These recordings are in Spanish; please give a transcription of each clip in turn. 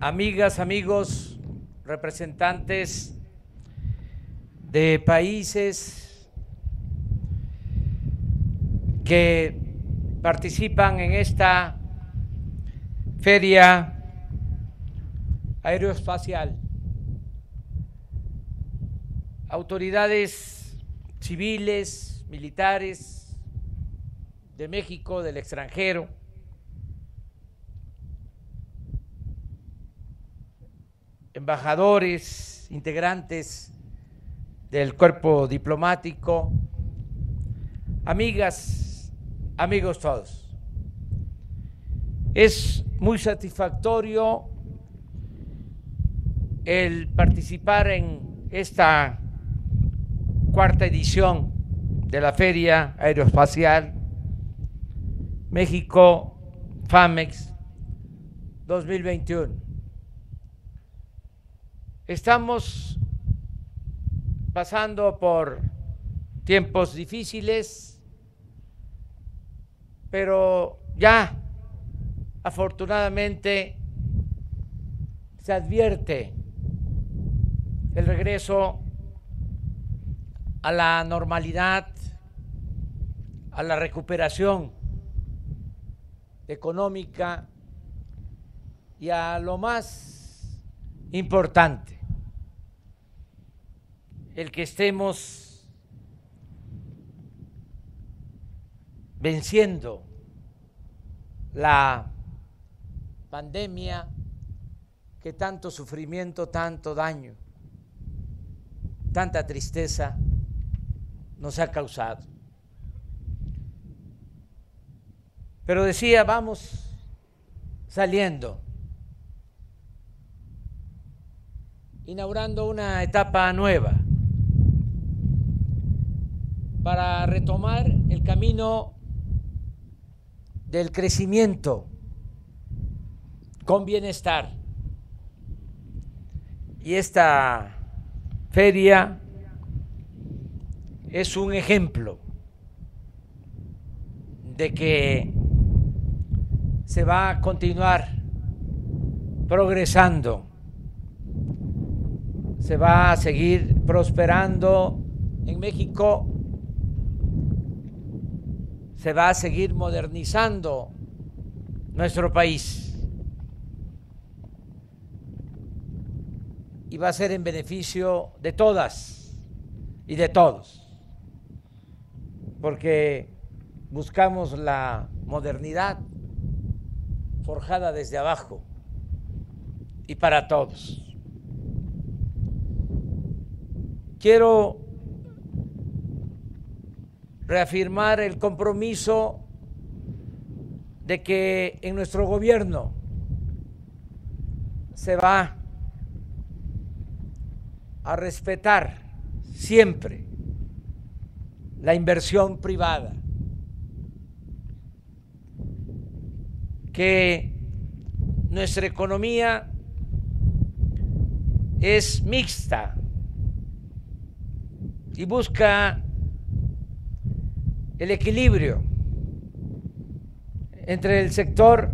amigas, amigos, representantes de países que participan en esta feria aeroespacial, autoridades civiles, militares de México, del extranjero, embajadores, integrantes del cuerpo diplomático, amigas, amigos todos. Es muy satisfactorio el participar en esta cuarta edición de la Feria Aeroespacial México FAMEX 2021. Estamos pasando por tiempos difíciles, pero ya afortunadamente se advierte el regreso a la normalidad, a la recuperación económica y a lo más importante, el que estemos venciendo la pandemia que tanto sufrimiento, tanto daño, tanta tristeza nos ha causado. Pero decía, vamos saliendo, inaugurando una etapa nueva para retomar el camino del crecimiento con bienestar. Y esta feria es un ejemplo de que se va a continuar progresando, se va a seguir prosperando en México, se va a seguir modernizando nuestro país. Y va a ser en beneficio de todas y de todos porque buscamos la modernidad forjada desde abajo y para todos. Quiero reafirmar el compromiso de que en nuestro gobierno se va a respetar siempre la inversión privada, que nuestra economía es mixta y busca el equilibrio entre el sector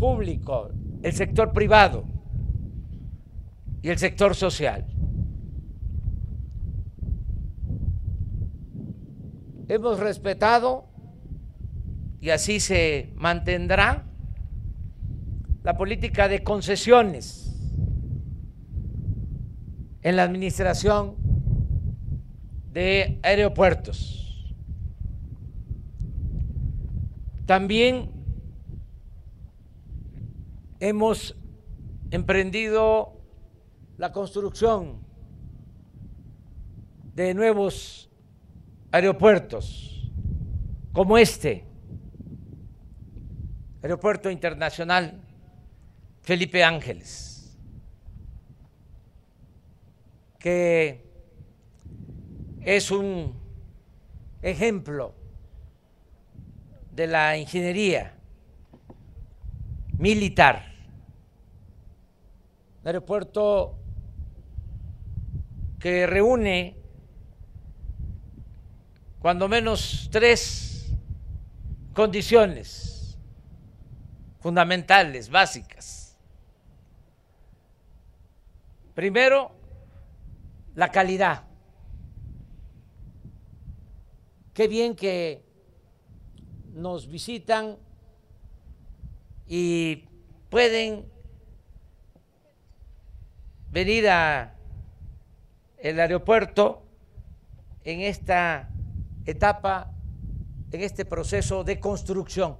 público, el sector privado y el sector social. hemos respetado y así se mantendrá la política de concesiones en la administración de aeropuertos. También hemos emprendido la construcción de nuevos aeropuertos como este, Aeropuerto Internacional Felipe Ángeles, que es un ejemplo de la ingeniería militar, un aeropuerto que reúne cuando menos tres condiciones fundamentales, básicas. Primero, la calidad. Qué bien que nos visitan y pueden venir a el aeropuerto en esta etapa, en este proceso de construcción,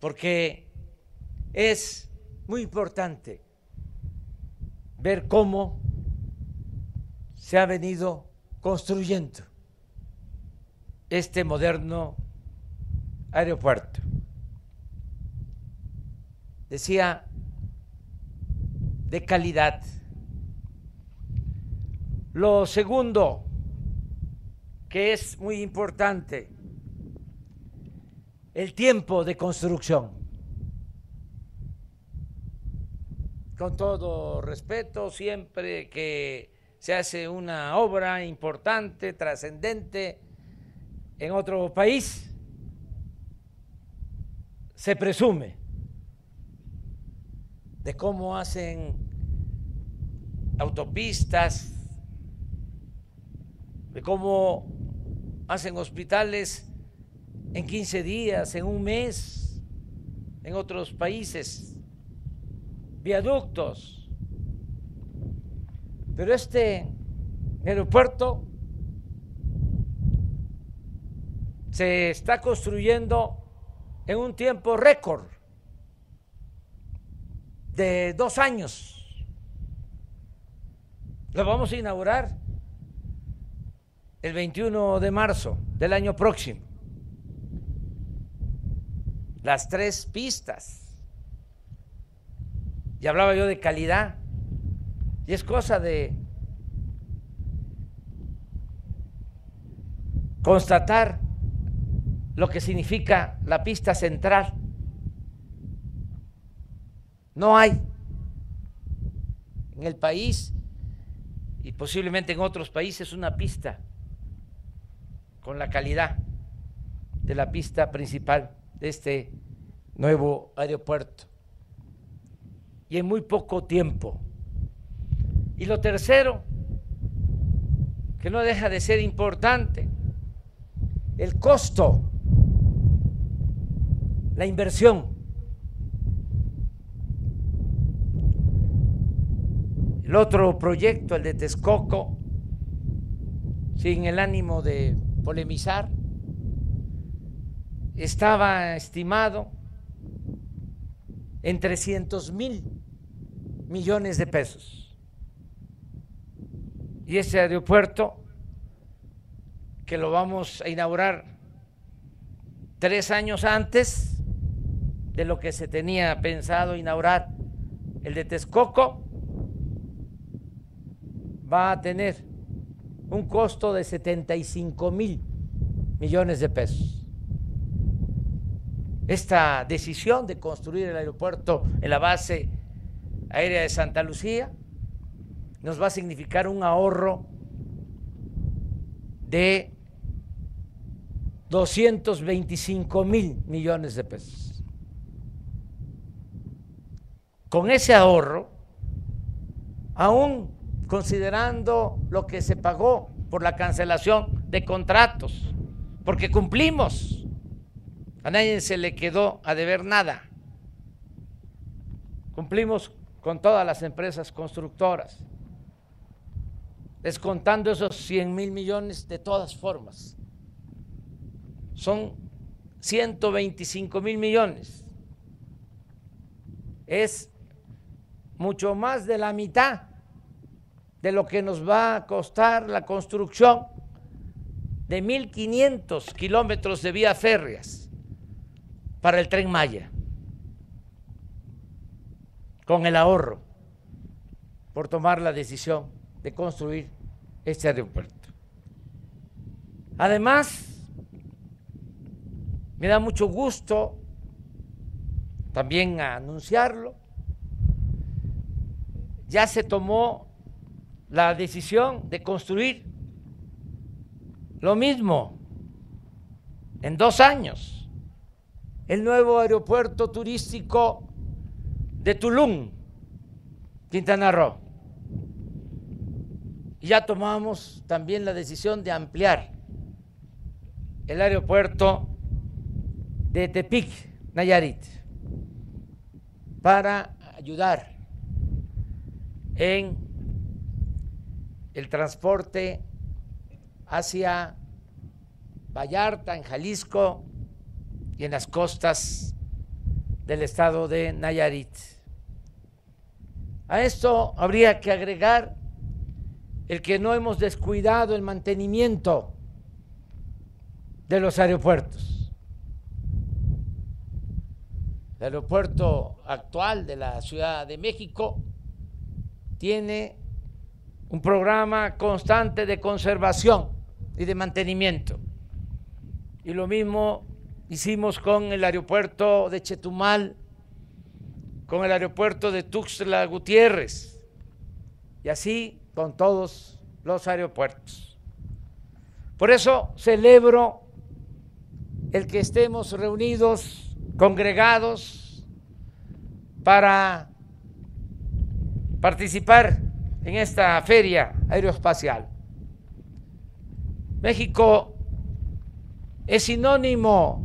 porque es muy importante ver cómo se ha venido construyendo este moderno aeropuerto. Decía, de calidad. Lo segundo, que es muy importante, el tiempo de construcción. Con todo respeto, siempre que se hace una obra importante, trascendente en otro país, se presume de cómo hacen autopistas, de cómo hacen hospitales en 15 días, en un mes, en otros países, viaductos. Pero este aeropuerto se está construyendo en un tiempo récord de dos años. Lo vamos a inaugurar el 21 de marzo del año próximo. Las tres pistas. Y hablaba yo de calidad. Y es cosa de constatar lo que significa la pista central. No hay en el país y posiblemente en otros países una pista con la calidad de la pista principal de este nuevo aeropuerto. Y en muy poco tiempo. Y lo tercero, que no deja de ser importante, el costo la inversión. El otro proyecto, el de Texcoco, sin el ánimo de polemizar, estaba estimado en 300 mil millones de pesos. Y ese aeropuerto, que lo vamos a inaugurar tres años antes, de lo que se tenía pensado inaugurar. El de Texcoco va a tener un costo de 75 mil millones de pesos. Esta decisión de construir el aeropuerto en la base aérea de Santa Lucía nos va a significar un ahorro de 225 mil millones de pesos. Con ese ahorro, aún considerando lo que se pagó por la cancelación de contratos, porque cumplimos, a nadie se le quedó a deber nada. Cumplimos con todas las empresas constructoras, descontando esos 100 mil millones de todas formas. Son 125 mil millones. Es mucho más de la mitad de lo que nos va a costar la construcción de 1.500 kilómetros de vías férreas para el tren Maya, con el ahorro por tomar la decisión de construir este aeropuerto. Además, me da mucho gusto también anunciarlo, ya se tomó la decisión de construir lo mismo en dos años el nuevo aeropuerto turístico de Tulum, Quintana Roo. Y ya tomamos también la decisión de ampliar el aeropuerto de Tepic, Nayarit, para ayudar en el transporte hacia Vallarta, en Jalisco y en las costas del estado de Nayarit. A esto habría que agregar el que no hemos descuidado el mantenimiento de los aeropuertos. El aeropuerto actual de la Ciudad de México tiene un programa constante de conservación y de mantenimiento. Y lo mismo hicimos con el aeropuerto de Chetumal, con el aeropuerto de Tuxtla Gutiérrez, y así con todos los aeropuertos. Por eso celebro el que estemos reunidos, congregados, para participar en esta feria aeroespacial. México es sinónimo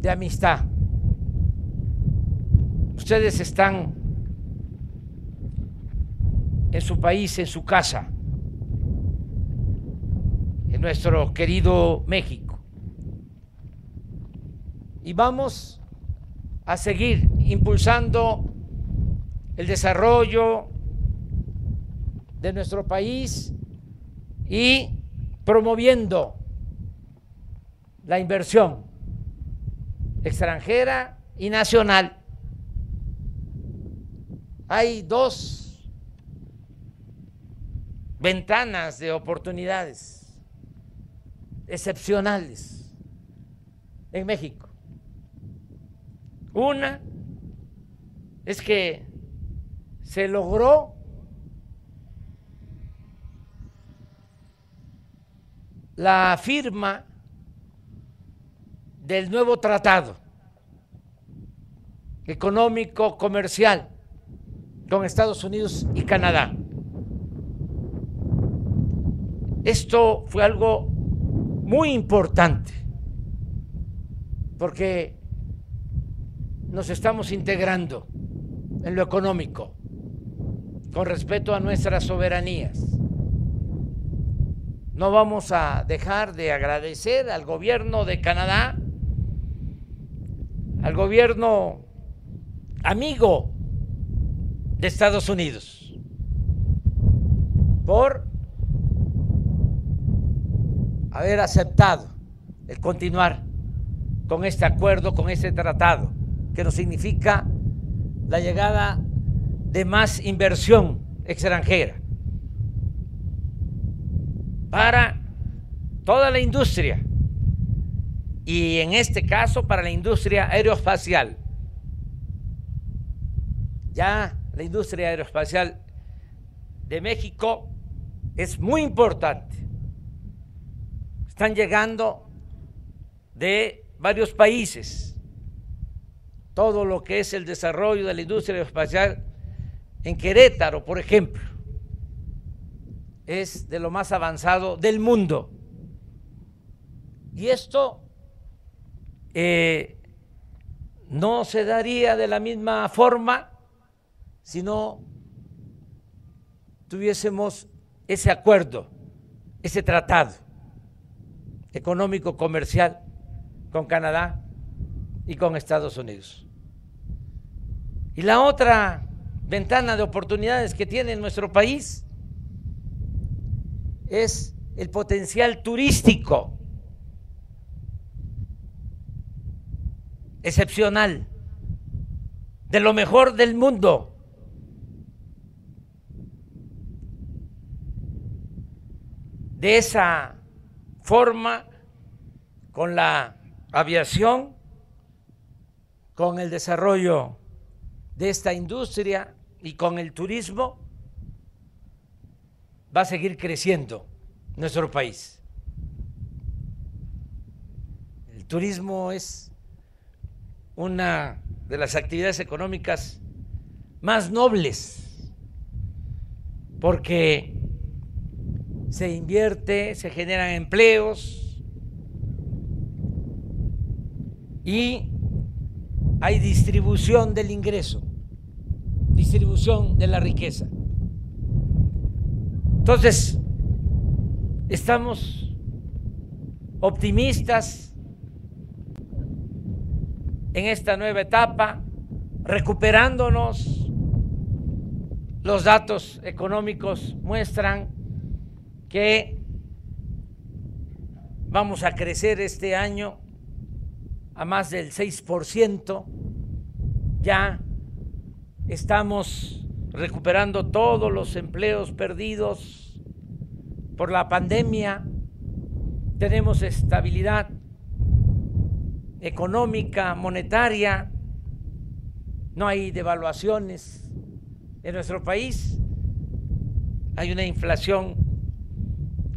de amistad. Ustedes están en su país, en su casa, en nuestro querido México. Y vamos a seguir impulsando el desarrollo de nuestro país y promoviendo la inversión extranjera y nacional. Hay dos ventanas de oportunidades excepcionales en México. Una es que se logró la firma del nuevo tratado económico comercial con Estados Unidos y Canadá. Esto fue algo muy importante porque nos estamos integrando en lo económico con respeto a nuestras soberanías. No vamos a dejar de agradecer al gobierno de Canadá, al gobierno amigo de Estados Unidos, por haber aceptado el continuar con este acuerdo, con este tratado, que nos significa la llegada de más inversión extranjera para toda la industria y en este caso para la industria aeroespacial. Ya la industria aeroespacial de México es muy importante. Están llegando de varios países todo lo que es el desarrollo de la industria aeroespacial en Querétaro, por ejemplo, es de lo más avanzado del mundo. Y esto eh, no se daría de la misma forma si no tuviésemos ese acuerdo, ese tratado económico comercial con Canadá y con Estados Unidos. Y la otra ventana de oportunidades que tiene nuestro país es el potencial turístico excepcional, de lo mejor del mundo. De esa forma, con la aviación, con el desarrollo de esta industria, y con el turismo va a seguir creciendo nuestro país. El turismo es una de las actividades económicas más nobles, porque se invierte, se generan empleos y hay distribución del ingreso, distribución de la riqueza. Entonces, estamos optimistas en esta nueva etapa, recuperándonos. Los datos económicos muestran que vamos a crecer este año a más del 6%. Ya estamos recuperando todos los empleos perdidos por la pandemia. Tenemos estabilidad económica, monetaria. No hay devaluaciones en nuestro país. Hay una inflación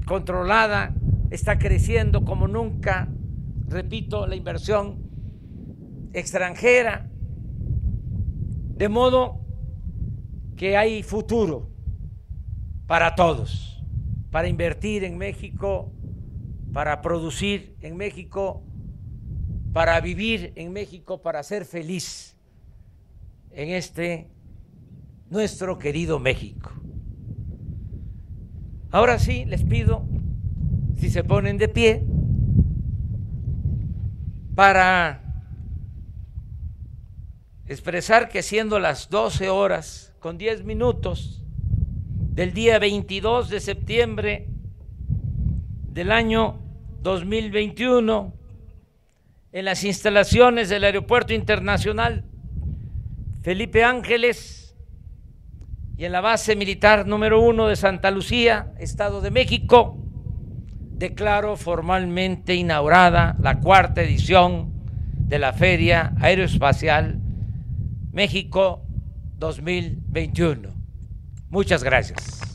controlada, está creciendo como nunca, repito, la inversión extranjera, de modo que hay futuro para todos, para invertir en México, para producir en México, para vivir en México, para ser feliz en este nuestro querido México. Ahora sí, les pido, si se ponen de pie, para expresar que siendo las 12 horas con 10 minutos del día 22 de septiembre del año 2021, en las instalaciones del Aeropuerto Internacional Felipe Ángeles, y en la base militar número uno de Santa Lucía, Estado de México, declaro formalmente inaugurada la cuarta edición de la Feria Aeroespacial México 2021. Muchas gracias.